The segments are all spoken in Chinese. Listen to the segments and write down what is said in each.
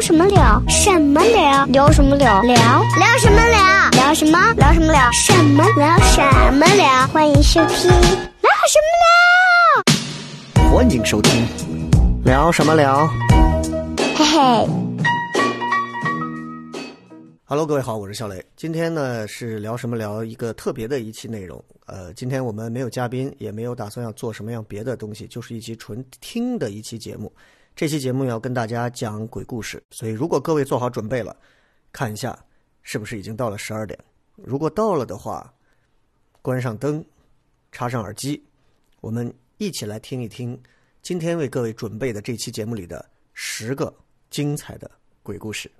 聊什么聊？什么聊？聊什么聊？聊聊什么聊？聊什么？聊什么聊？什么聊？什么聊？欢迎收听聊什么聊欢迎收听，聊什么聊聊？嘿嘿。？Hello，各位好，我是小雷。今天呢是聊什么聊一个特别的一期内容。呃，今天我们没有嘉宾，也没有打算要做什么样别的东西，就是一期纯听的一期节目。这期节目要跟大家讲鬼故事，所以如果各位做好准备了，看一下是不是已经到了十二点。如果到了的话，关上灯，插上耳机，我们一起来听一听今天为各位准备的这期节目里的十个精彩的鬼故事。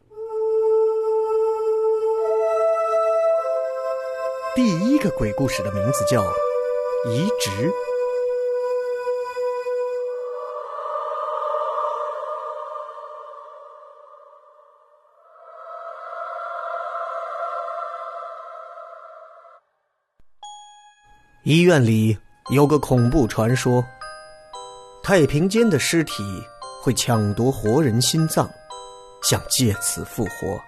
第一个鬼故事的名字叫《移植》。医院里有个恐怖传说：太平间的尸体会抢夺活人心脏，想借此复活。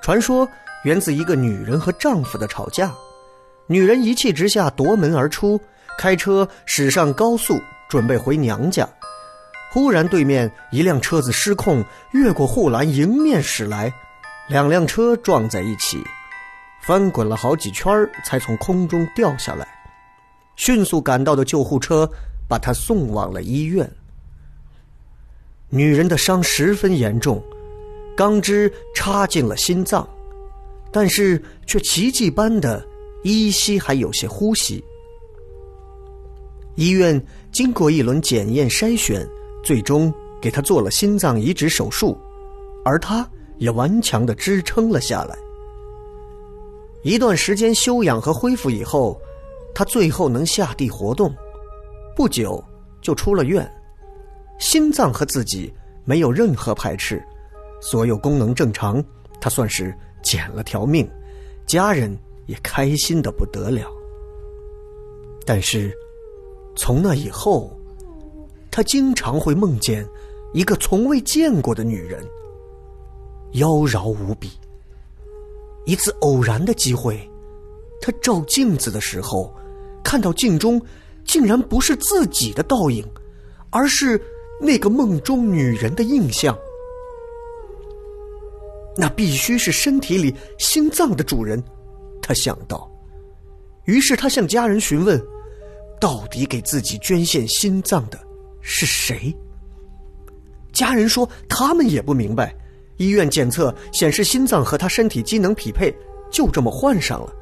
传说源自一个女人和丈夫的吵架，女人一气之下夺门而出，开车驶上高速，准备回娘家。忽然，对面一辆车子失控，越过护栏迎面驶来，两辆车撞在一起。翻滚了好几圈才从空中掉下来。迅速赶到的救护车把他送往了医院。女人的伤十分严重，钢枝插进了心脏，但是却奇迹般的依稀还有些呼吸。医院经过一轮检验筛选，最终给她做了心脏移植手术，而她也顽强的支撑了下来。一段时间休养和恢复以后，他最后能下地活动，不久就出了院。心脏和自己没有任何排斥，所有功能正常，他算是捡了条命，家人也开心的不得了。但是，从那以后，他经常会梦见一个从未见过的女人，妖娆无比。一次偶然的机会，他照镜子的时候，看到镜中竟然不是自己的倒影，而是那个梦中女人的印象。那必须是身体里心脏的主人，他想到。于是他向家人询问，到底给自己捐献心脏的是谁？家人说他们也不明白。医院检测显示心脏和他身体机能匹配，就这么换上了。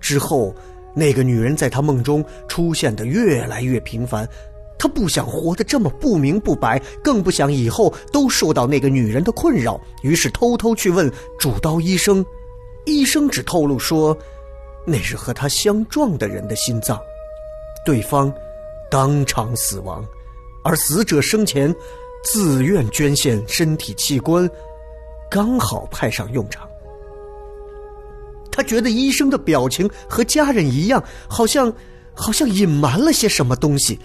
之后，那个女人在他梦中出现的越来越频繁，他不想活得这么不明不白，更不想以后都受到那个女人的困扰。于是偷偷去问主刀医生，医生只透露说，那是和他相撞的人的心脏，对方当场死亡，而死者生前。自愿捐献身体器官，刚好派上用场。他觉得医生的表情和家人一样，好像好像隐瞒了些什么东西，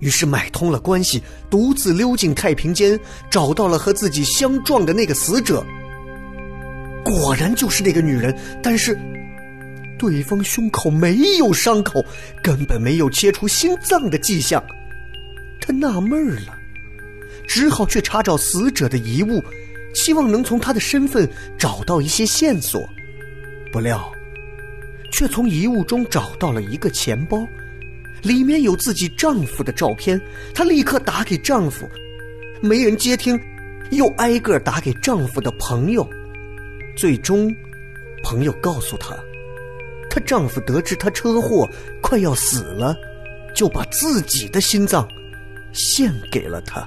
于是买通了关系，独自溜进太平间，找到了和自己相撞的那个死者。果然就是那个女人，但是对方胸口没有伤口，根本没有切除心脏的迹象。他纳闷了。只好去查找死者的遗物，希望能从他的身份找到一些线索。不料，却从遗物中找到了一个钱包，里面有自己丈夫的照片。她立刻打给丈夫，没人接听，又挨个打给丈夫的朋友。最终，朋友告诉她，她丈夫得知她车祸快要死了，就把自己的心脏献给了她。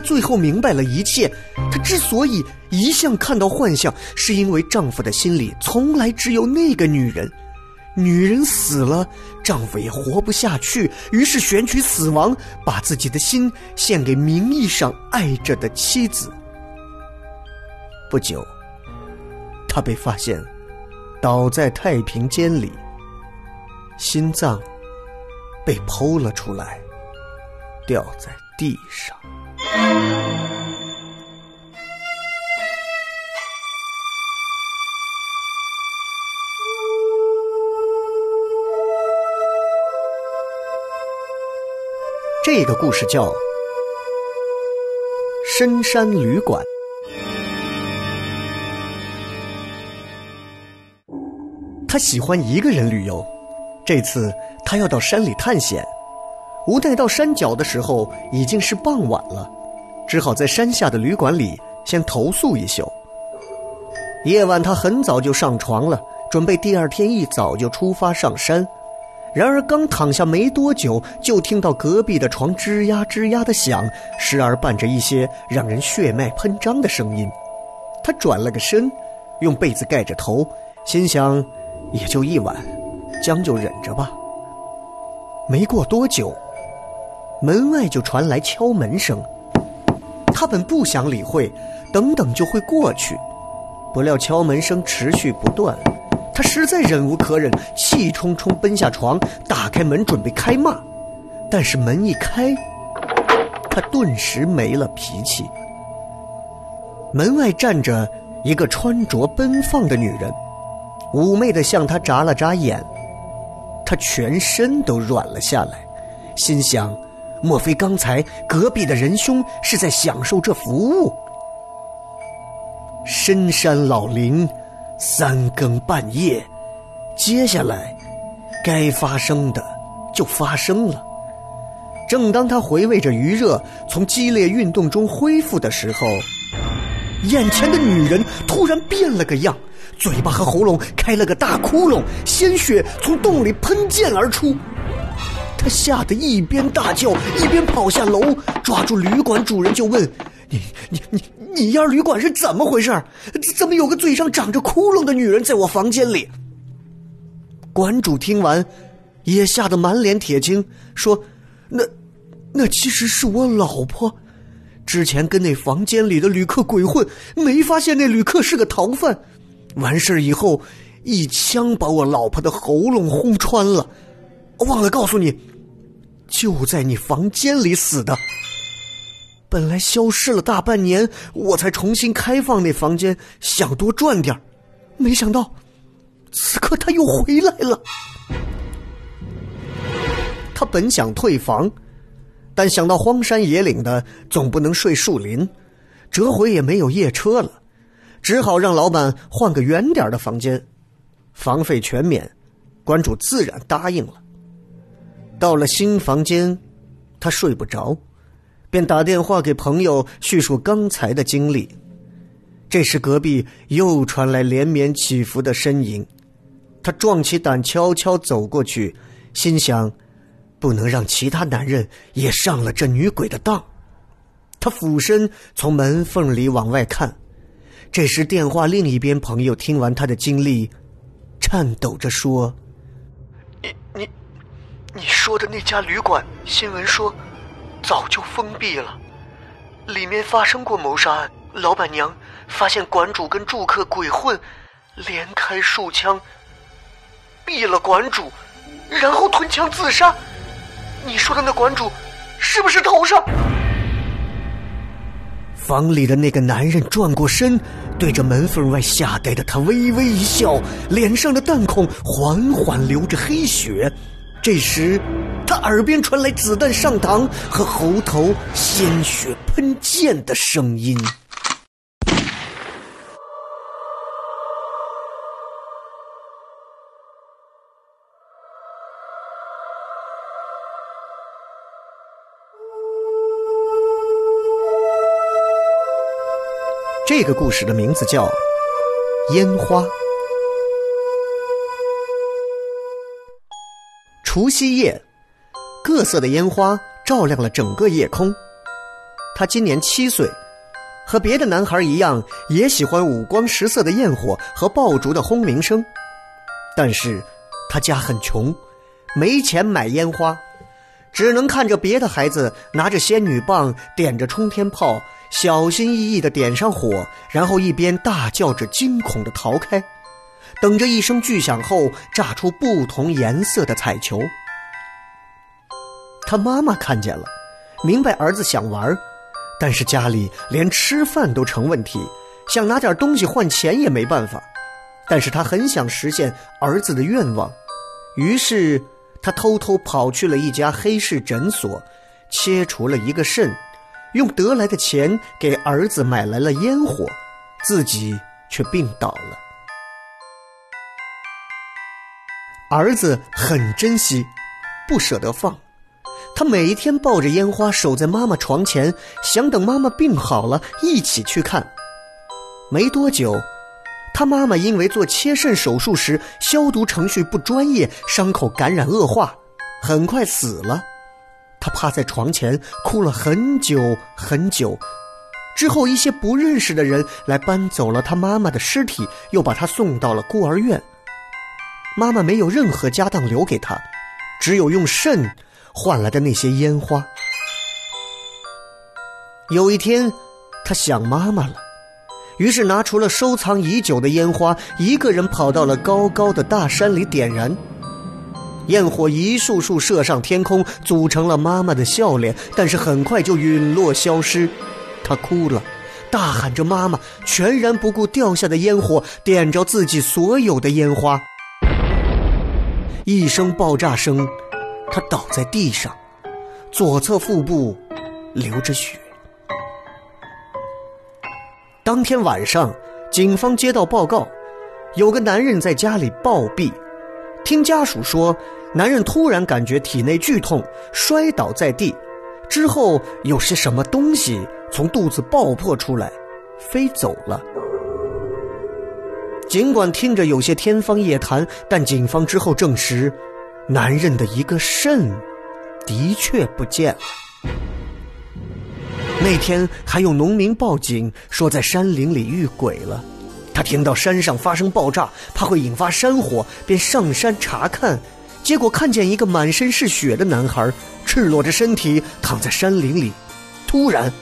最后明白了一切。她之所以一向看到幻象，是因为丈夫的心里从来只有那个女人。女人死了，丈夫也活不下去，于是选取死亡，把自己的心献给名义上爱着的妻子。不久，他被发现倒在太平间里，心脏被剖了出来，掉在地上。这个故事叫《深山旅馆》。他喜欢一个人旅游，这次他要到山里探险。无奈到山脚的时候已经是傍晚了，只好在山下的旅馆里先投宿一宿。夜晚他很早就上床了，准备第二天一早就出发上山。然而刚躺下没多久，就听到隔壁的床吱呀吱呀的响，时而伴着一些让人血脉喷张的声音。他转了个身，用被子盖着头，心想：也就一晚，将就忍着吧。没过多久。门外就传来敲门声，他本不想理会，等等就会过去，不料敲门声持续不断，他实在忍无可忍，气冲冲奔下床，打开门准备开骂，但是门一开，他顿时没了脾气。门外站着一个穿着奔放的女人，妩媚的向他眨了眨眼，他全身都软了下来，心想。莫非刚才隔壁的仁兄是在享受这服务？深山老林，三更半夜，接下来该发生的就发生了。正当他回味着余热从激烈运动中恢复的时候，眼前的女人突然变了个样，嘴巴和喉咙开了个大窟窿，鲜血从洞里喷溅而出。他吓得一边大叫，一边跑下楼，抓住旅馆主人就问：“你、你、你、你家旅馆是怎么回事？怎么有个嘴上长着窟窿的女人在我房间里？”馆主听完，也吓得满脸铁青，说：“那、那其实是我老婆。之前跟那房间里的旅客鬼混，没发现那旅客是个逃犯。完事以后，一枪把我老婆的喉咙轰穿了。忘了告诉你。”就在你房间里死的。本来消失了大半年，我才重新开放那房间，想多赚点没想到，此刻他又回来了。他本想退房，但想到荒山野岭的，总不能睡树林，这回也没有夜车了，只好让老板换个远点的房间，房费全免。关主自然答应了。到了新房间，他睡不着，便打电话给朋友叙述刚才的经历。这时隔壁又传来连绵起伏的呻吟，他壮起胆悄悄走过去，心想，不能让其他男人也上了这女鬼的当。他俯身从门缝里往外看，这时电话另一边朋友听完他的经历，颤抖着说：“你你。”你说的那家旅馆，新闻说早就封闭了，里面发生过谋杀案。老板娘发现馆主跟住客鬼混，连开数枪，毙了馆主，然后吞枪自杀。你说的那馆主，是不是头上？房里的那个男人转过身，对着门缝外吓呆的他微微一笑，脸上的弹孔缓缓流着黑血。这时，他耳边传来子弹上膛和喉头鲜血喷溅的声音。这个故事的名字叫《烟花》。除夕夜，各色的烟花照亮了整个夜空。他今年七岁，和别的男孩一样，也喜欢五光十色的焰火和爆竹的轰鸣声。但是，他家很穷，没钱买烟花，只能看着别的孩子拿着仙女棒，点着冲天炮，小心翼翼地点上火，然后一边大叫着惊恐地逃开。等着一声巨响后炸出不同颜色的彩球。他妈妈看见了，明白儿子想玩，但是家里连吃饭都成问题，想拿点东西换钱也没办法。但是他很想实现儿子的愿望，于是他偷偷跑去了一家黑市诊所，切除了一个肾，用得来的钱给儿子买来了烟火，自己却病倒了。儿子很珍惜，不舍得放。他每一天抱着烟花守在妈妈床前，想等妈妈病好了一起去看。没多久，他妈妈因为做切肾手术时消毒程序不专业，伤口感染恶化，很快死了。他趴在床前哭了很久很久。之后，一些不认识的人来搬走了他妈妈的尸体，又把他送到了孤儿院。妈妈没有任何家当留给他，只有用肾。换来的那些烟花。有一天，他想妈妈了，于是拿出了收藏已久的烟花，一个人跑到了高高的大山里点燃。焰火一束束射上天空，组成了妈妈的笑脸，但是很快就陨落消失。他哭了，大喊着“妈妈”，全然不顾掉下的烟火点着自己所有的烟花。一声爆炸声。他倒在地上，左侧腹部流着血。当天晚上，警方接到报告，有个男人在家里暴毙。听家属说，男人突然感觉体内剧痛，摔倒在地，之后有些什么东西从肚子爆破出来，飞走了。尽管听着有些天方夜谭，但警方之后证实。男人的一个肾，的确不见了。那天还有农民报警说在山林里遇鬼了。他听到山上发生爆炸，怕会引发山火，便上山查看。结果看见一个满身是血的男孩，赤裸着身体躺在山林里。突然，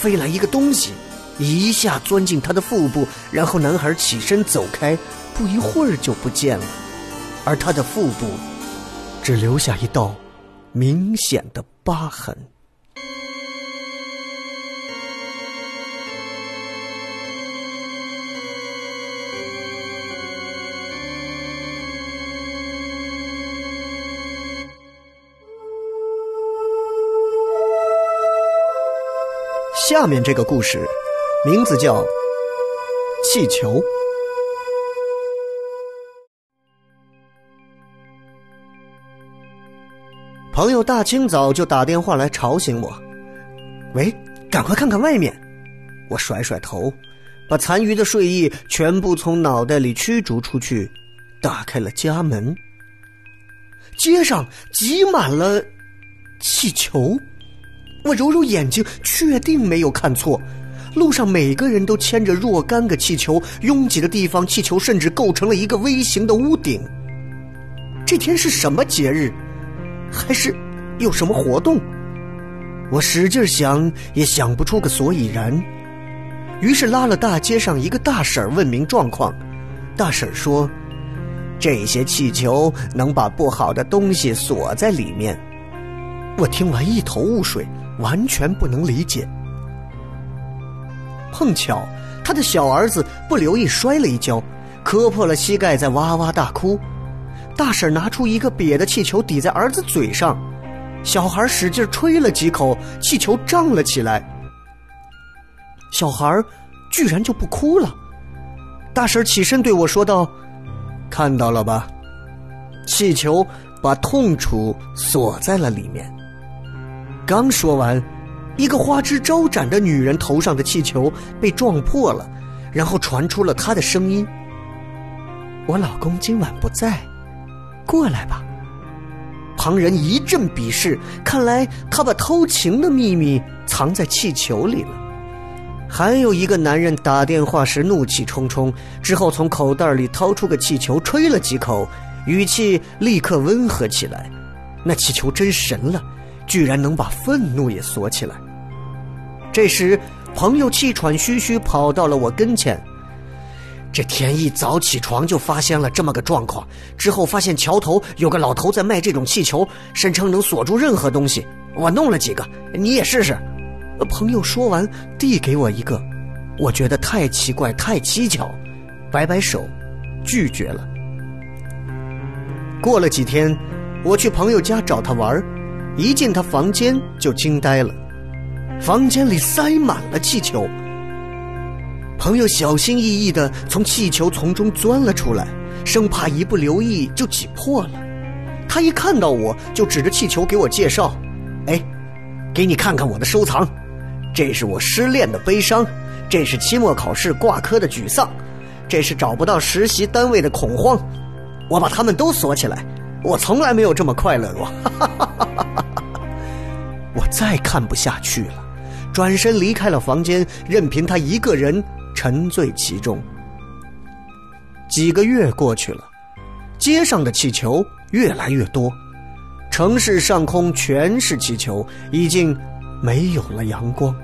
飞来一个东西，一下钻进他的腹部，然后男孩起身走开，不一会儿就不见了。而他的腹部。只留下一道明显的疤痕。下面这个故事，名字叫《气球》。朋友大清早就打电话来吵醒我，喂，赶快看看外面！我甩甩头，把残余的睡意全部从脑袋里驱逐出去，打开了家门。街上挤满了气球，我揉揉眼睛，确定没有看错。路上每个人都牵着若干个气球，拥挤的地方，气球甚至构成了一个微型的屋顶。这天是什么节日？还是有什么活动？我使劲想，也想不出个所以然。于是拉了大街上一个大婶问明状况。大婶说：“这些气球能把不好的东西锁在里面。”我听完一头雾水，完全不能理解。碰巧他的小儿子不留意摔了一跤，磕破了膝盖，在哇哇大哭。大婶拿出一个瘪的气球抵在儿子嘴上，小孩使劲吹了几口，气球胀了起来。小孩居然就不哭了。大婶起身对我说道：“看到了吧，气球把痛楚锁在了里面。”刚说完，一个花枝招展的女人头上的气球被撞破了，然后传出了她的声音：“我老公今晚不在。”过来吧！旁人一阵鄙视，看来他把偷情的秘密藏在气球里了。还有一个男人打电话时怒气冲冲，之后从口袋里掏出个气球，吹了几口，语气立刻温和起来。那气球真神了，居然能把愤怒也锁起来。这时，朋友气喘吁吁跑到了我跟前。这天一早起床就发现了这么个状况，之后发现桥头有个老头在卖这种气球，声称能锁住任何东西。我弄了几个，你也试试。朋友说完，递给我一个，我觉得太奇怪、太蹊跷，摆摆手，拒绝了。过了几天，我去朋友家找他玩儿，一进他房间就惊呆了，房间里塞满了气球。朋友小心翼翼地从气球丛中钻了出来，生怕一不留意就挤破了。他一看到我就指着气球给我介绍：“哎，给你看看我的收藏，这是我失恋的悲伤，这是期末考试挂科的沮丧，这是找不到实习单位的恐慌。”我把他们都锁起来，我从来没有这么快乐过。哈我再看不下去了，转身离开了房间，任凭他一个人沉醉其中。几个月过去了，街上的气球越来越多，城市上空全是气球，已经没有了阳光，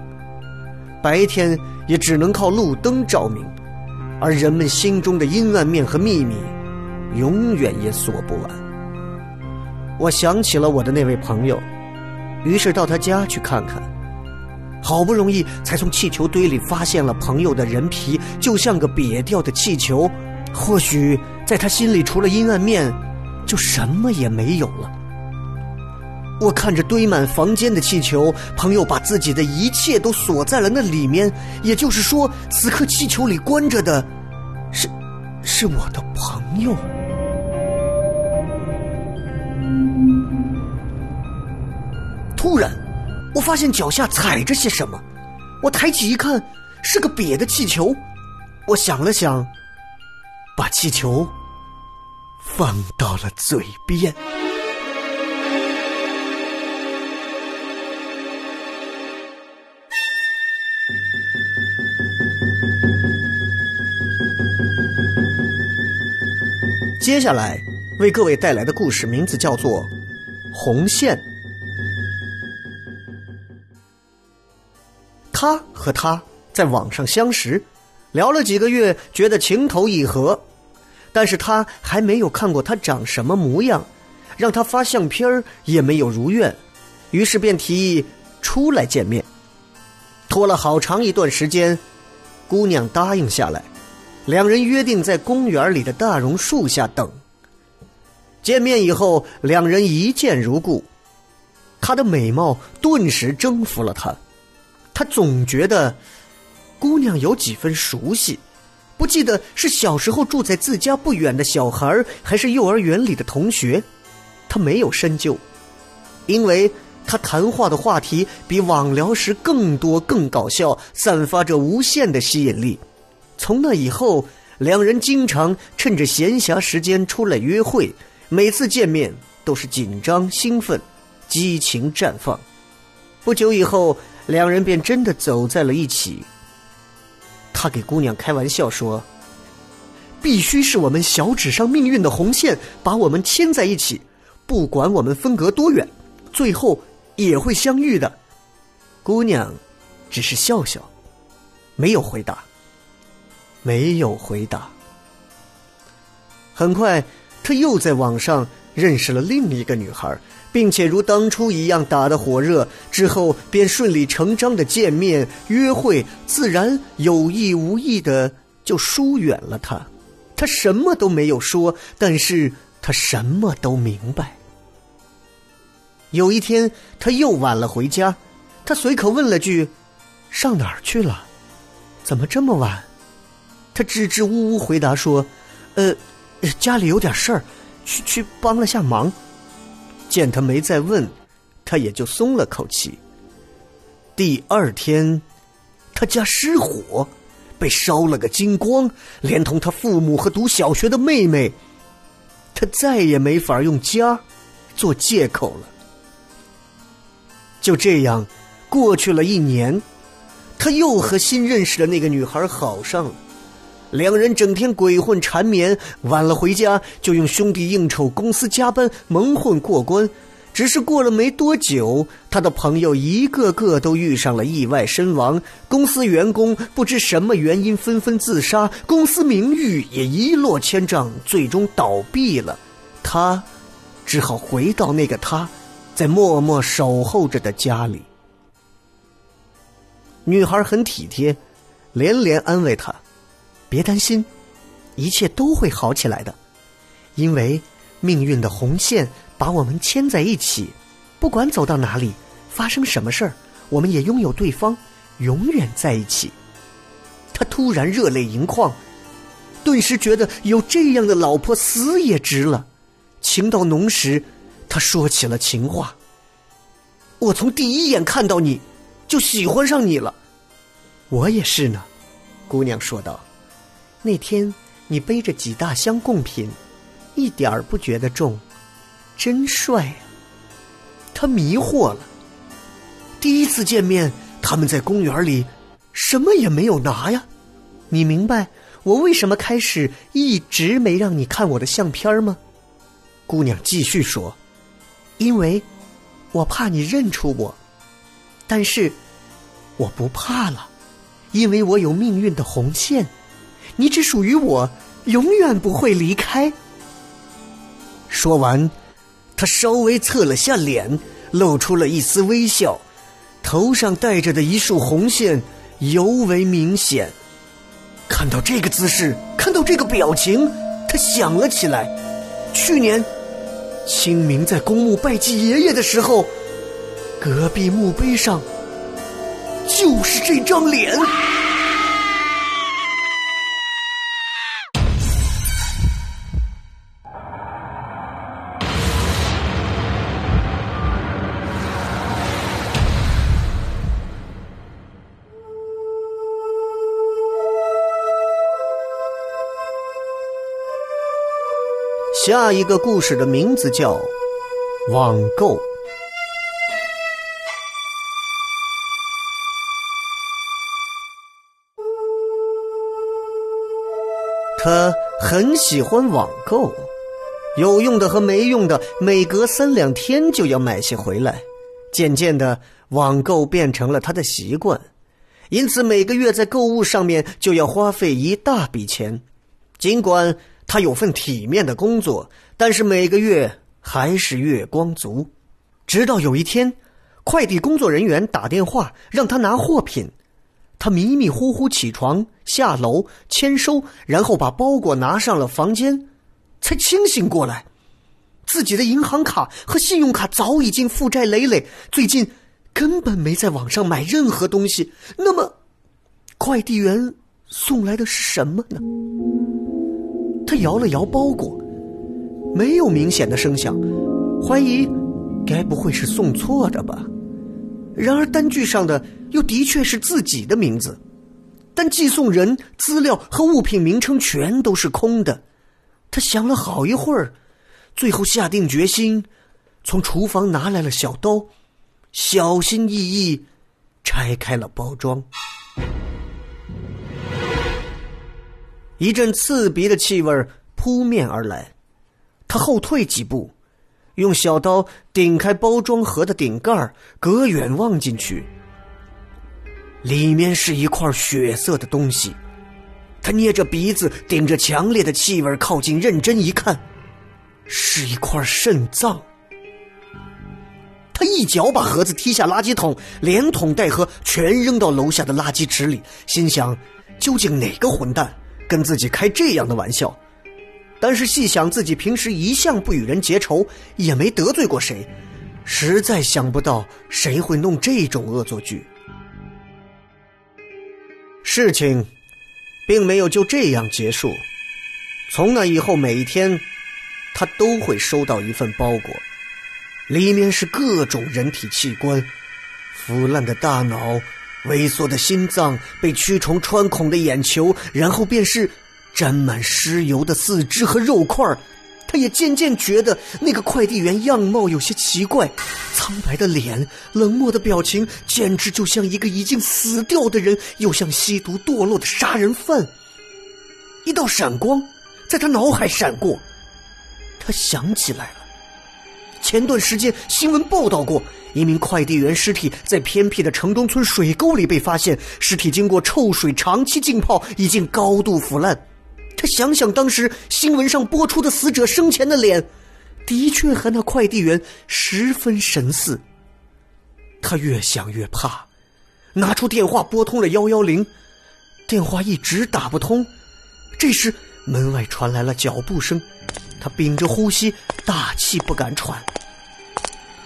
白天也只能靠路灯照明，而人们心中的阴暗面和秘密。永远也锁不完。我想起了我的那位朋友，于是到他家去看看。好不容易才从气球堆里发现了朋友的人皮，就像个瘪掉的气球。或许在他心里，除了阴暗面，就什么也没有了。我看着堆满房间的气球，朋友把自己的一切都锁在了那里面。也就是说，此刻气球里关着的，是，是我的朋友。突然，我发现脚下踩着些什么。我抬起一看，是个瘪的气球。我想了想，把气球放到了嘴边。接下来为各位带来的故事名字叫做《红线》。他和他在网上相识，聊了几个月，觉得情投意合，但是他还没有看过他长什么模样，让他发相片也没有如愿，于是便提议出来见面。拖了好长一段时间，姑娘答应下来，两人约定在公园里的大榕树下等。见面以后，两人一见如故，她的美貌顿时征服了他。他总觉得姑娘有几分熟悉，不记得是小时候住在自家不远的小孩还是幼儿园里的同学。他没有深究，因为他谈话的话题比网聊时更多、更搞笑，散发着无限的吸引力。从那以后，两人经常趁着闲暇时间出来约会，每次见面都是紧张、兴奋、激情绽放。不久以后。两人便真的走在了一起。他给姑娘开玩笑说：“必须是我们小指上命运的红线把我们牵在一起，不管我们分隔多远，最后也会相遇的。”姑娘只是笑笑，没有回答，没有回答。很快，他又在网上认识了另一个女孩。并且如当初一样打得火热，之后便顺理成章的见面约会，自然有意无意的就疏远了他。他什么都没有说，但是他什么都明白。有一天，他又晚了回家，他随口问了句：“上哪儿去了？怎么这么晚？”他支支吾吾回答说：“呃，家里有点事儿，去去帮了下忙。”见他没再问，他也就松了口气。第二天，他家失火，被烧了个精光，连同他父母和读小学的妹妹，他再也没法用家做借口了。就这样，过去了一年，他又和新认识的那个女孩好上了。两人整天鬼混缠绵，晚了回家就用兄弟应酬、公司加班蒙混过关。只是过了没多久，他的朋友一个个都遇上了意外身亡，公司员工不知什么原因纷纷自杀，公司名誉也一落千丈，最终倒闭了。他只好回到那个他，在默默守候着的家里。女孩很体贴，连连安慰他：“别担心，一切都会好起来的，因为命运的红线把我们牵在一起，不管走到哪里，发生什么事儿，我们也拥有对方，永远在一起。”他突然热泪盈眶，顿时觉得有这样的老婆死也值了。情到浓时，他说起了情话：“我从第一眼看到你，就喜欢上你了。”我也是呢，姑娘说道。那天你背着几大箱贡品，一点儿不觉得重，真帅呀。他迷惑了。第一次见面，他们在公园里，什么也没有拿呀。你明白我为什么开始一直没让你看我的相片吗？姑娘继续说：“因为，我怕你认出我，但是，我不怕了。”因为我有命运的红线，你只属于我，永远不会离开。说完，他稍微侧了下脸，露出了一丝微笑，头上戴着的一束红线尤为明显。看到这个姿势，看到这个表情，他想了起来：去年清明在公墓拜祭爷爷的时候，隔壁墓碑上。就是这张脸。下一个故事的名字叫《网购》。他很喜欢网购，有用的和没用的，每隔三两天就要买些回来。渐渐的，网购变成了他的习惯，因此每个月在购物上面就要花费一大笔钱。尽管他有份体面的工作，但是每个月还是月光族。直到有一天，快递工作人员打电话让他拿货品。他迷迷糊糊起床，下楼签收，然后把包裹拿上了房间，才清醒过来，自己的银行卡和信用卡早已经负债累累，最近根本没在网上买任何东西。那么，快递员送来的是什么呢？他摇了摇包裹，没有明显的声响，怀疑该不会是送错的吧。然而单据上的又的确是自己的名字，但寄送人、资料和物品名称全都是空的。他想了好一会儿，最后下定决心，从厨房拿来了小刀，小心翼翼拆开了包装。一阵刺鼻的气味扑面而来，他后退几步。用小刀顶开包装盒的顶盖隔远望进去，里面是一块血色的东西。他捏着鼻子，顶着强烈的气味靠近，认真一看，是一块肾脏。他一脚把盒子踢下垃圾桶，连桶带盒全扔到楼下的垃圾池里，心想：究竟哪个混蛋跟自己开这样的玩笑？但是细想自己平时一向不与人结仇，也没得罪过谁，实在想不到谁会弄这种恶作剧。事情，并没有就这样结束。从那以后，每一天，他都会收到一份包裹，里面是各种人体器官：腐烂的大脑、萎缩的心脏、被蛆虫穿孔的眼球，然后便是。沾满尸油的四肢和肉块他也渐渐觉得那个快递员样貌有些奇怪，苍白的脸，冷漠的表情，简直就像一个已经死掉的人，又像吸毒堕落的杀人犯。一道闪光在他脑海闪过，他想起来了，前段时间新闻报道过一名快递员尸体在偏僻的城中村水沟里被发现，尸体经过臭水长期浸泡，已经高度腐烂。他想想当时新闻上播出的死者生前的脸，的确和那快递员十分神似。他越想越怕，拿出电话拨通了幺幺零，电话一直打不通。这时门外传来了脚步声，他屏着呼吸，大气不敢喘。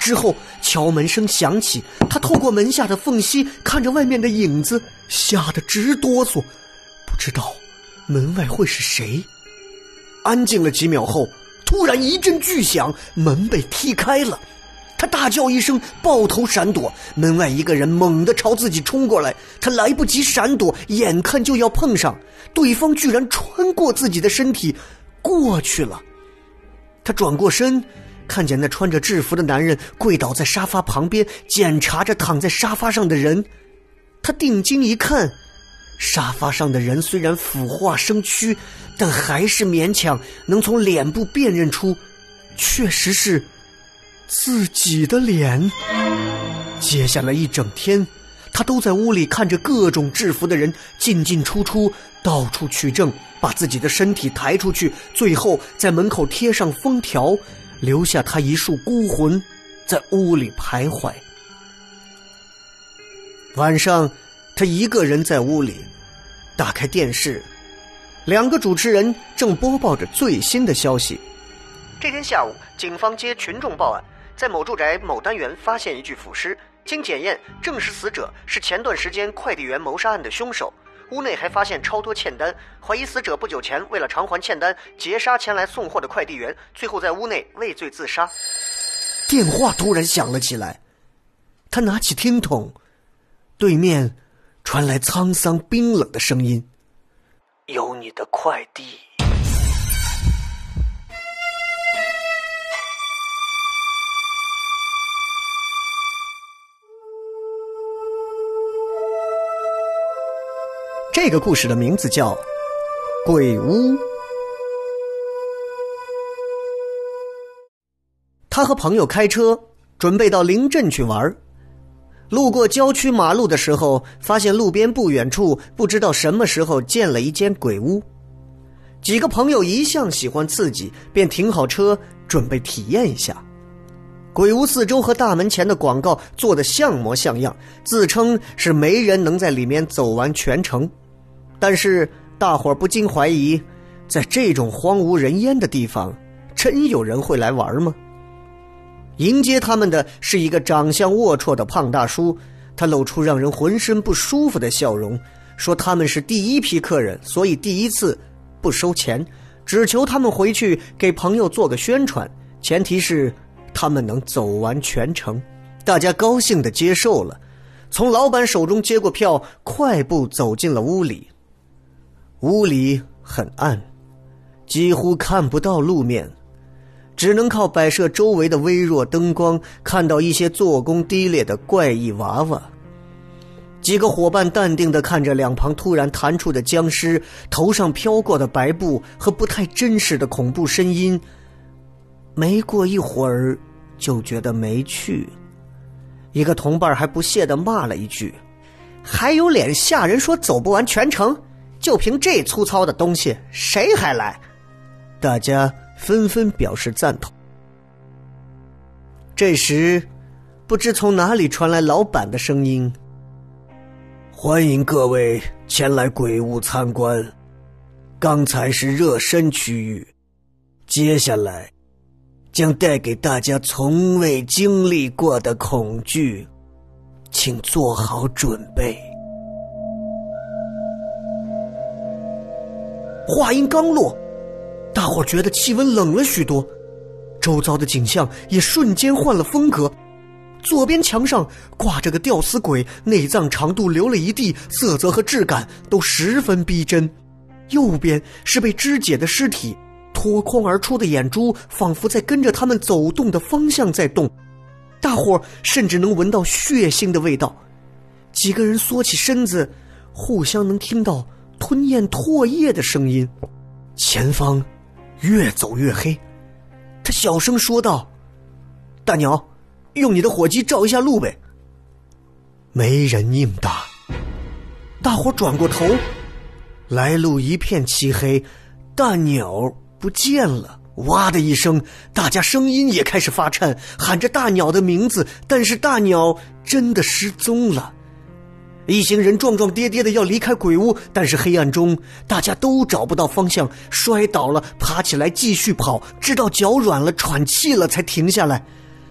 之后敲门声响起，他透过门下的缝隙看着外面的影子，吓得直哆嗦，不知道门外会是谁。安静了几秒后，突然一阵巨响，门被踢开了。他大叫一声，抱头闪躲。门外一个人猛地朝自己冲过来，他来不及闪躲，眼看就要碰上，对方居然穿过自己的身体过去了。他转过身，看见那穿着制服的男人跪倒在沙发旁边，检查着躺在沙发上的人。他定睛一看，沙发上的人虽然腐化生蛆，但还是勉强能从脸部辨认出，确实是。自己的脸。接下来一整天，他都在屋里看着各种制服的人进进出出，到处取证，把自己的身体抬出去，最后在门口贴上封条，留下他一束孤魂在屋里徘徊。晚上，他一个人在屋里，打开电视，两个主持人正播报着最新的消息。这天下午，警方接群众报案。在某住宅某单元发现一具腐尸，经检验证实死者是前段时间快递员谋杀案的凶手。屋内还发现超多欠单，怀疑死者不久前为了偿还欠单，劫杀前来送货的快递员，最后在屋内畏罪自杀。电话突然响了起来，他拿起听筒，对面传来沧桑冰冷的声音：“有你的快递。”这个故事的名字叫《鬼屋》。他和朋友开车准备到临镇去玩路过郊区马路的时候，发现路边不远处不知道什么时候建了一间鬼屋。几个朋友一向喜欢刺激，便停好车准备体验一下。鬼屋四周和大门前的广告做的像模像样，自称是没人能在里面走完全程。但是大伙儿不禁怀疑，在这种荒无人烟的地方，真有人会来玩吗？迎接他们的是一个长相龌龊的胖大叔，他露出让人浑身不舒服的笑容，说他们是第一批客人，所以第一次不收钱，只求他们回去给朋友做个宣传，前提是他们能走完全程。大家高兴的接受了，从老板手中接过票，快步走进了屋里。屋里很暗，几乎看不到路面，只能靠摆设周围的微弱灯光看到一些做工低劣的怪异娃娃。几个伙伴淡定的看着两旁突然弹出的僵尸，头上飘过的白布和不太真实的恐怖声音。没过一会儿，就觉得没趣。一个同伴还不屑的骂了一句：“还有脸吓人，说走不完全程。”就凭这粗糙的东西，谁还来？大家纷纷表示赞同。这时，不知从哪里传来老板的声音：“欢迎各位前来鬼屋参观。刚才是热身区域，接下来将带给大家从未经历过的恐惧，请做好准备。”话音刚落，大伙觉得气温冷了许多，周遭的景象也瞬间换了风格。左边墙上挂着个吊死鬼，内脏长度流了一地，色泽和质感都十分逼真；右边是被肢解的尸体，脱空而出的眼珠仿佛在跟着他们走动的方向在动。大伙甚至能闻到血腥的味道。几个人缩起身子，互相能听到。吞咽唾液的声音，前方越走越黑。他小声说道：“大鸟，用你的火机照一下路呗。”没人应答。大伙转过头，来路一片漆黑，大鸟不见了。哇的一声，大家声音也开始发颤，喊着大鸟的名字，但是大鸟真的失踪了。一行人撞撞跌跌的要离开鬼屋，但是黑暗中大家都找不到方向，摔倒了，爬起来继续跑，直到脚软了、喘气了才停下来。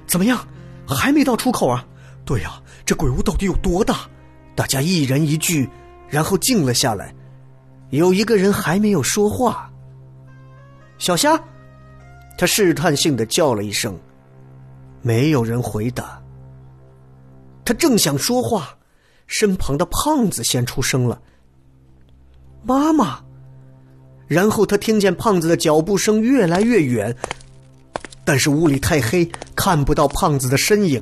怎么样？还没到出口啊？对呀，这鬼屋到底有多大？大家一人一句，然后静了下来。有一个人还没有说话。小虾，他试探性的叫了一声，没有人回答。他正想说话。身旁的胖子先出声了：“妈妈。”然后他听见胖子的脚步声越来越远，但是屋里太黑，看不到胖子的身影。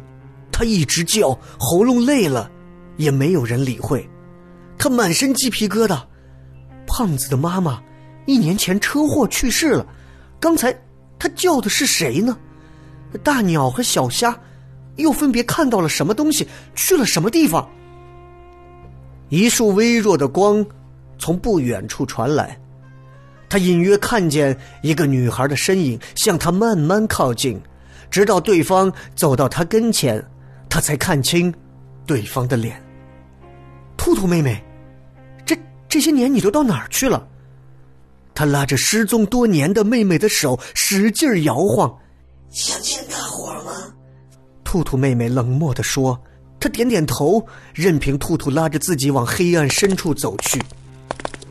他一直叫，喉咙累了，也没有人理会。他满身鸡皮疙瘩。胖子的妈妈一年前车祸去世了。刚才他叫的是谁呢？大鸟和小虾又分别看到了什么东西？去了什么地方？一束微弱的光从不远处传来，他隐约看见一个女孩的身影向他慢慢靠近，直到对方走到他跟前，他才看清对方的脸。兔兔妹妹，这这些年你都到哪儿去了？他拉着失踪多年的妹妹的手，使劲摇晃。想见大伙儿吗？兔兔妹妹冷漠地说。他点点头，任凭兔兔拉着自己往黑暗深处走去。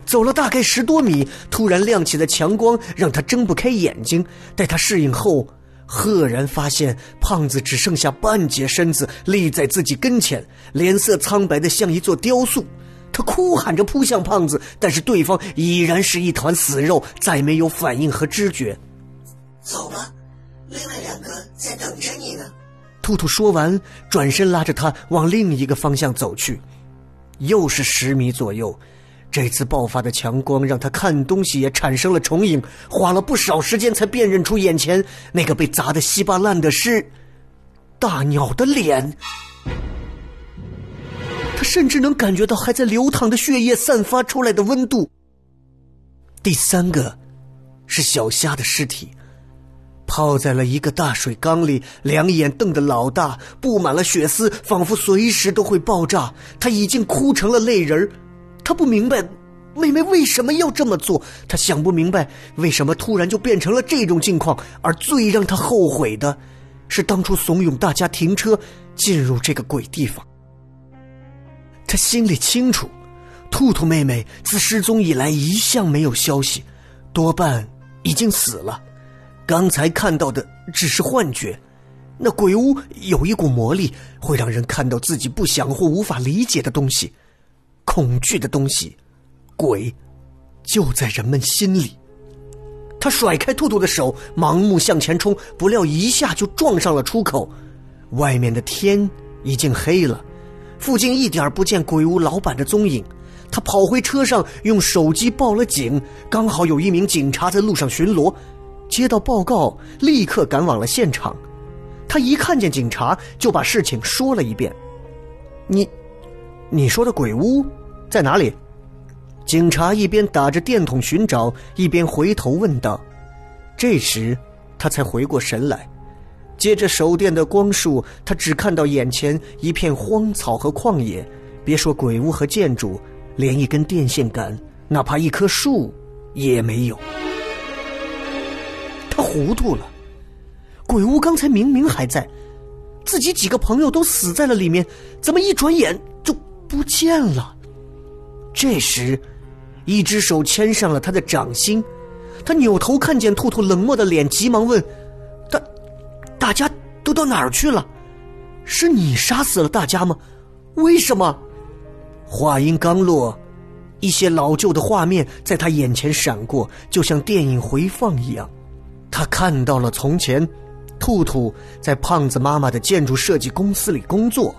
走了大概十多米，突然亮起的强光让他睁不开眼睛。待他适应后，赫然发现胖子只剩下半截身子立在自己跟前，脸色苍白的像一座雕塑。他哭喊着扑向胖子，但是对方已然是一团死肉，再没有反应和知觉。走吧，另外两个在等着你呢。兔兔说完，转身拉着他往另一个方向走去，又是十米左右。这次爆发的强光让他看东西也产生了重影，花了不少时间才辨认出眼前那个被砸得稀巴烂的是大鸟的脸。他甚至能感觉到还在流淌的血液散发出来的温度。第三个是小虾的尸体。泡在了一个大水缸里，两眼瞪得老大，布满了血丝，仿佛随时都会爆炸。他已经哭成了泪人他不明白妹妹为什么要这么做，他想不明白为什么突然就变成了这种境况。而最让他后悔的，是当初怂恿大家停车进入这个鬼地方。他心里清楚，兔兔妹妹自失踪以来一向没有消息，多半已经死了。刚才看到的只是幻觉，那鬼屋有一股魔力，会让人看到自己不想或无法理解的东西，恐惧的东西，鬼就在人们心里。他甩开兔兔的手，盲目向前冲，不料一下就撞上了出口。外面的天已经黑了，附近一点不见鬼屋老板的踪影。他跑回车上，用手机报了警，刚好有一名警察在路上巡逻。接到报告，立刻赶往了现场。他一看见警察，就把事情说了一遍。你，你说的鬼屋在哪里？警察一边打着电筒寻找，一边回头问道。这时，他才回过神来。借着手电的光束，他只看到眼前一片荒草和旷野，别说鬼屋和建筑，连一根电线杆，哪怕一棵树，也没有。他糊涂了，鬼屋刚才明明还在，自己几个朋友都死在了里面，怎么一转眼就不见了？这时，一只手牵上了他的掌心，他扭头看见兔兔冷漠的脸，急忙问：“大，大家都到哪儿去了？是你杀死了大家吗？为什么？”话音刚落，一些老旧的画面在他眼前闪过，就像电影回放一样。他看到了从前，兔兔在胖子妈妈的建筑设计公司里工作。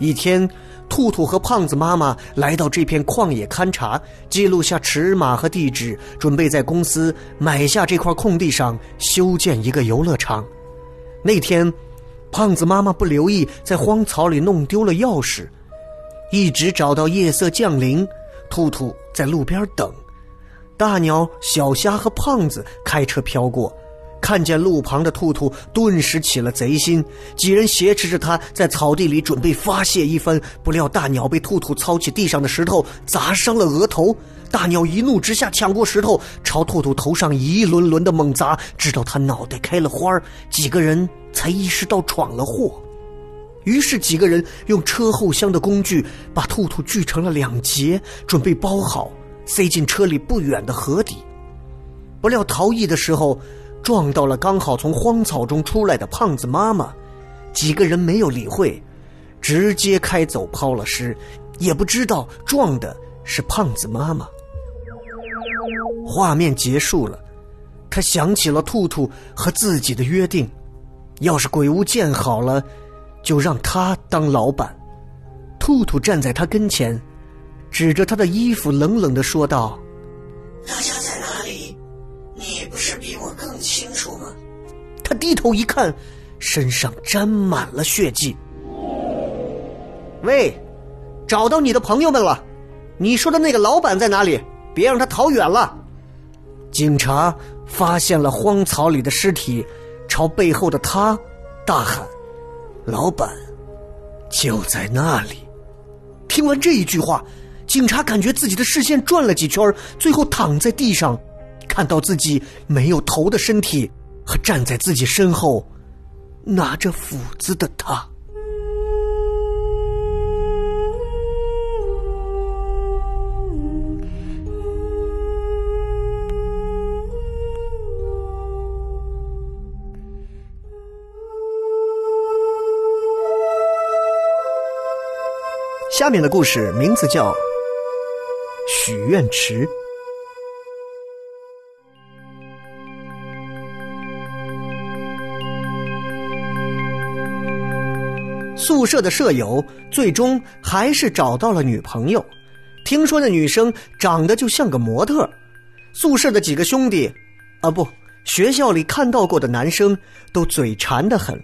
一天，兔兔和胖子妈妈来到这片旷野勘察，记录下尺码和地址，准备在公司买下这块空地上修建一个游乐场。那天，胖子妈妈不留意，在荒草里弄丢了钥匙，一直找到夜色降临，兔兔在路边等，大鸟、小虾和胖子开车飘过。看见路旁的兔兔，顿时起了贼心。几人挟持着他在草地里准备发泄一番，不料大鸟被兔兔操起地上的石头砸伤了额头。大鸟一怒之下抢过石头，朝兔兔头上一轮轮的猛砸，直到他脑袋开了花几个人才意识到闯了祸。于是几个人用车后箱的工具把兔兔锯成了两截，准备包好，塞进车里不远的河底。不料逃逸的时候。撞到了刚好从荒草中出来的胖子妈妈，几个人没有理会，直接开走抛了尸，也不知道撞的是胖子妈妈。画面结束了，他想起了兔兔和自己的约定，要是鬼屋建好了，就让他当老板。兔兔站在他跟前，指着他的衣服冷冷的说道。低头一看，身上沾满了血迹。喂，找到你的朋友们了？你说的那个老板在哪里？别让他逃远了。警察发现了荒草里的尸体，朝背后的他大喊：“老板就在那里！”听完这一句话，警察感觉自己的视线转了几圈，最后躺在地上，看到自己没有头的身体。和站在自己身后拿着斧子的他。下面的故事名字叫《许愿池》。宿舍的舍友最终还是找到了女朋友，听说那女生长得就像个模特。宿舍的几个兄弟，啊不，学校里看到过的男生都嘴馋的很。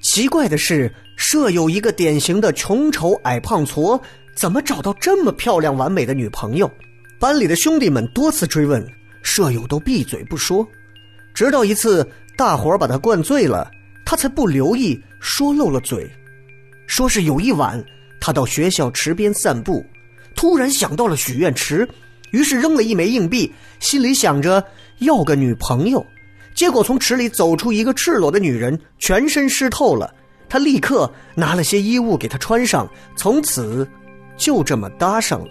奇怪的是，舍友一个典型的穷丑矮胖矬，怎么找到这么漂亮完美的女朋友？班里的兄弟们多次追问，舍友都闭嘴不说。直到一次，大伙把他灌醉了，他才不留意说漏了嘴。说是有一晚，他到学校池边散步，突然想到了许愿池，于是扔了一枚硬币，心里想着要个女朋友。结果从池里走出一个赤裸的女人，全身湿透了。他立刻拿了些衣物给她穿上，从此就这么搭上了。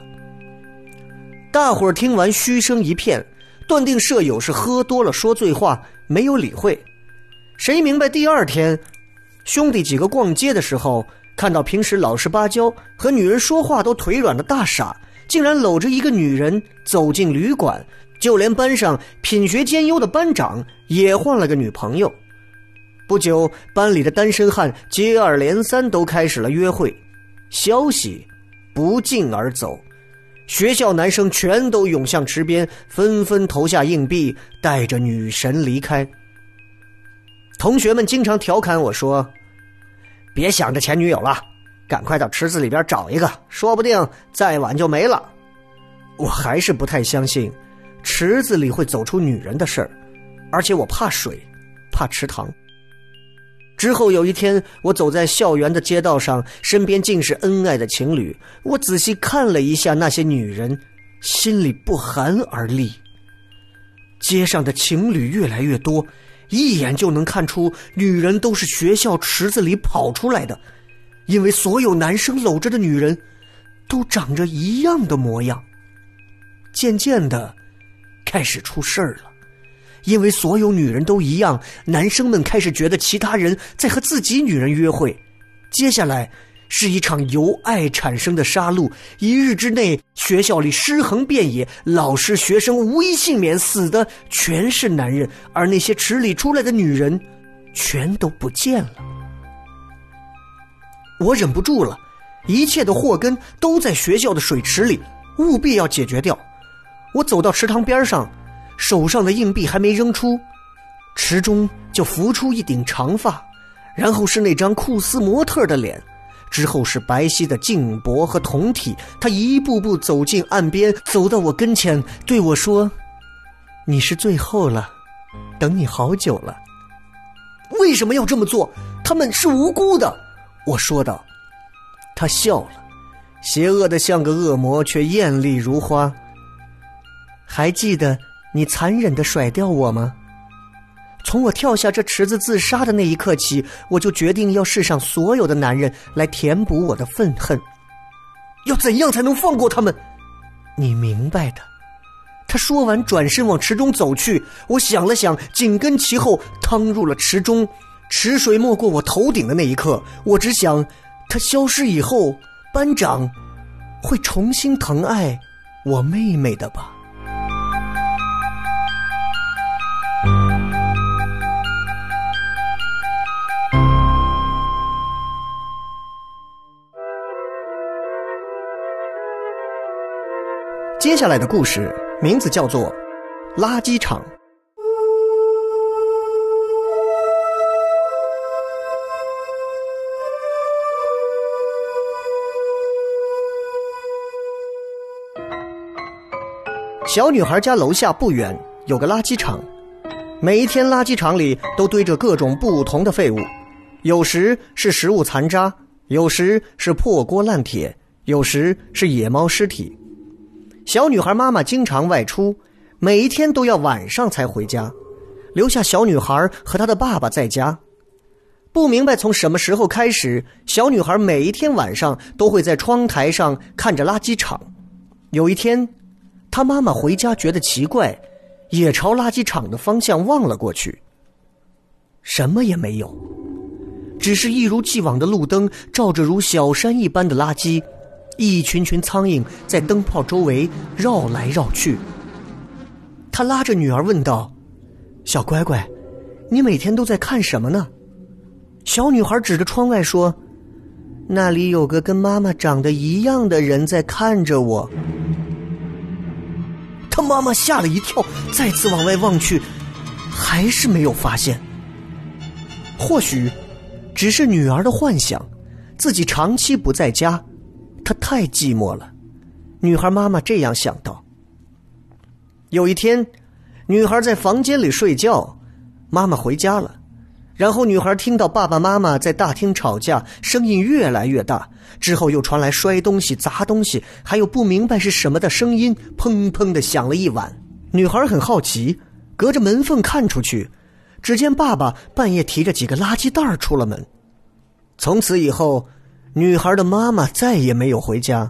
大伙儿听完嘘声一片，断定舍友是喝多了说醉话，没有理会。谁明白第二天，兄弟几个逛街的时候。看到平时老实巴交、和女人说话都腿软的大傻，竟然搂着一个女人走进旅馆，就连班上品学兼优的班长也换了个女朋友。不久，班里的单身汉接二连三都开始了约会，消息不胫而走，学校男生全都涌向池边，纷纷投下硬币，带着女神离开。同学们经常调侃我说。别想着前女友了，赶快到池子里边找一个，说不定再晚就没了。我还是不太相信池子里会走出女人的事儿，而且我怕水，怕池塘。之后有一天，我走在校园的街道上，身边尽是恩爱的情侣。我仔细看了一下那些女人，心里不寒而栗。街上的情侣越来越多。一眼就能看出，女人都是学校池子里跑出来的，因为所有男生搂着的女人，都长着一样的模样。渐渐的，开始出事儿了，因为所有女人都一样，男生们开始觉得其他人在和自己女人约会。接下来。是一场由爱产生的杀戮，一日之内，学校里尸横遍野，老师、学生无一幸免，死的全是男人，而那些池里出来的女人，全都不见了。我忍不住了，一切的祸根都在学校的水池里，务必要解决掉。我走到池塘边上，手上的硬币还没扔出，池中就浮出一顶长发，然后是那张酷似模特的脸。之后是白皙的颈脖和胴体，他一步步走进岸边，走到我跟前，对我说：“你是最后了，等你好久了。为什么要这么做？他们是无辜的。我说道。他笑了，邪恶的像个恶魔，却艳丽如花。还记得你残忍的甩掉我吗？从我跳下这池子自杀的那一刻起，我就决定要世上所有的男人来填补我的愤恨。要怎样才能放过他们？你明白的。他说完，转身往池中走去。我想了想，紧跟其后，趟入了池中。池水没过我头顶的那一刻，我只想，他消失以后，班长会重新疼爱我妹妹的吧。接下来的故事名字叫做《垃圾场》。小女孩家楼下不远有个垃圾场，每一天垃圾场里都堆着各种不同的废物，有时是食物残渣，有时是破锅烂铁，有时是野猫尸体。小女孩妈妈经常外出，每一天都要晚上才回家，留下小女孩和她的爸爸在家。不明白从什么时候开始，小女孩每一天晚上都会在窗台上看着垃圾场。有一天，她妈妈回家觉得奇怪，也朝垃圾场的方向望了过去。什么也没有，只是一如既往的路灯照着如小山一般的垃圾。一群群苍蝇在灯泡周围绕来绕去。他拉着女儿问道：“小乖乖，你每天都在看什么呢？”小女孩指着窗外说：“那里有个跟妈妈长得一样的人在看着我。”他妈妈吓了一跳，再次往外望去，还是没有发现。或许，只是女儿的幻想，自己长期不在家。他太寂寞了，女孩妈妈这样想到。有一天，女孩在房间里睡觉，妈妈回家了，然后女孩听到爸爸妈妈在大厅吵架，声音越来越大，之后又传来摔东西、砸东西，还有不明白是什么的声音，砰砰的响了一晚。女孩很好奇，隔着门缝看出去，只见爸爸半夜提着几个垃圾袋出了门。从此以后。女孩的妈妈再也没有回家。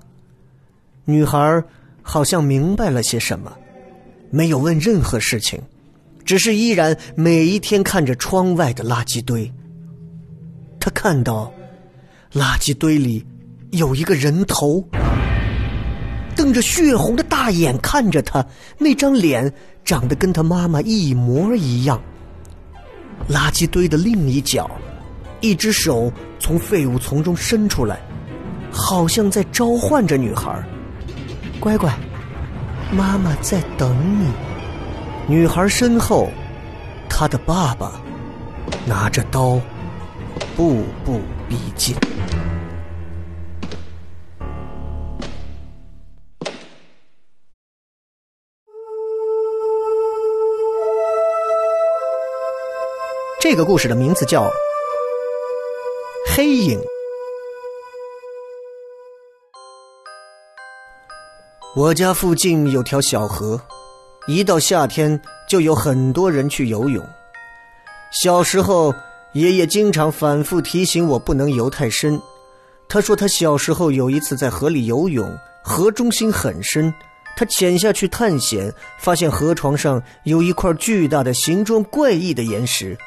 女孩好像明白了些什么，没有问任何事情，只是依然每一天看着窗外的垃圾堆。她看到，垃圾堆里有一个人头，瞪着血红的大眼看着她，那张脸长得跟她妈妈一模一样。垃圾堆的另一角。一只手从废物丛中伸出来，好像在召唤着女孩乖乖，妈妈在等你。”女孩身后，她的爸爸拿着刀，步步逼近。这个故事的名字叫。黑影。我家附近有条小河，一到夏天就有很多人去游泳。小时候，爷爷经常反复提醒我不能游太深。他说他小时候有一次在河里游泳，河中心很深，他潜下去探险，发现河床上有一块巨大的、形状怪异的岩石。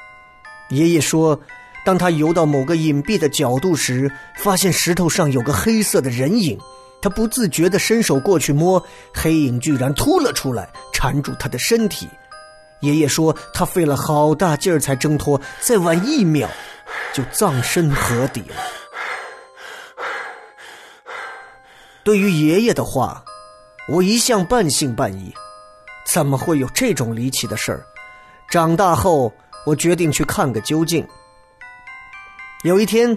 爷爷说。当他游到某个隐蔽的角度时，发现石头上有个黑色的人影。他不自觉地伸手过去摸，黑影居然突了出来，缠住他的身体。爷爷说，他费了好大劲儿才挣脱，再晚一秒，就葬身河底了。对于爷爷的话，我一向半信半疑。怎么会有这种离奇的事儿？长大后，我决定去看个究竟。有一天，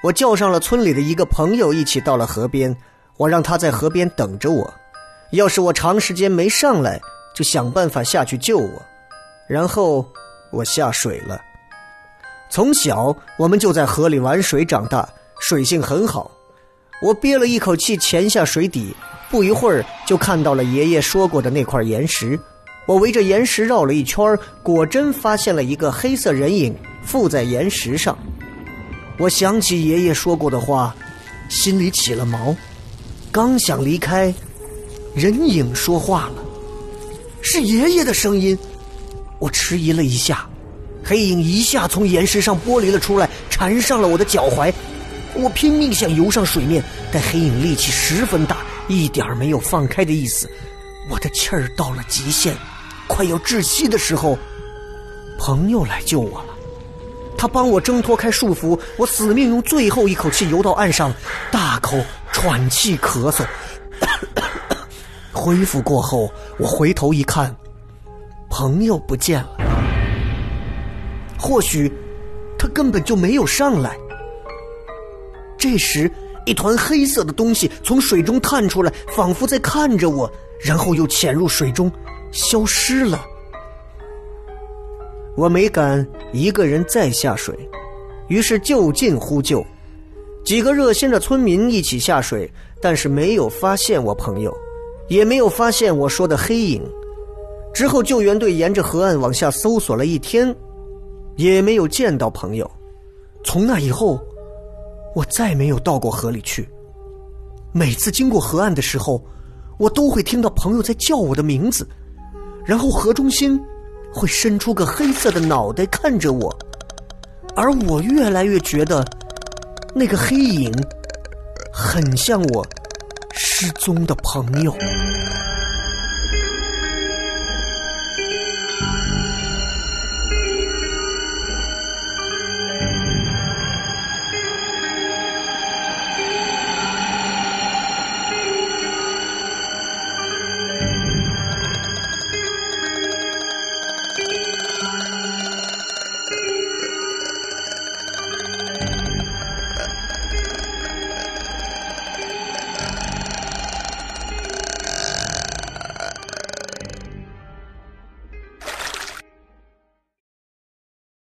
我叫上了村里的一个朋友，一起到了河边。我让他在河边等着我，要是我长时间没上来，就想办法下去救我。然后我下水了。从小我们就在河里玩水长大，水性很好。我憋了一口气潜下水底，不一会儿就看到了爷爷说过的那块岩石。我围着岩石绕了一圈，果真发现了一个黑色人影附在岩石上。我想起爷爷说过的话，心里起了毛。刚想离开，人影说话了，是爷爷的声音。我迟疑了一下，黑影一下从岩石上剥离了出来，缠上了我的脚踝。我拼命想游上水面，但黑影力气十分大，一点没有放开的意思。我的气儿到了极限，快要窒息的时候，朋友来救我了。他帮我挣脱开束缚，我死命用最后一口气游到岸上，大口喘气咳嗽。恢复过后，我回头一看，朋友不见了。或许他根本就没有上来。这时，一团黑色的东西从水中探出来，仿佛在看着我，然后又潜入水中，消失了。我没敢一个人再下水，于是就近呼救。几个热心的村民一起下水，但是没有发现我朋友，也没有发现我说的黑影。之后救援队沿着河岸往下搜索了一天，也没有见到朋友。从那以后，我再没有到过河里去。每次经过河岸的时候，我都会听到朋友在叫我的名字，然后河中心。会伸出个黑色的脑袋看着我，而我越来越觉得那个黑影很像我失踪的朋友。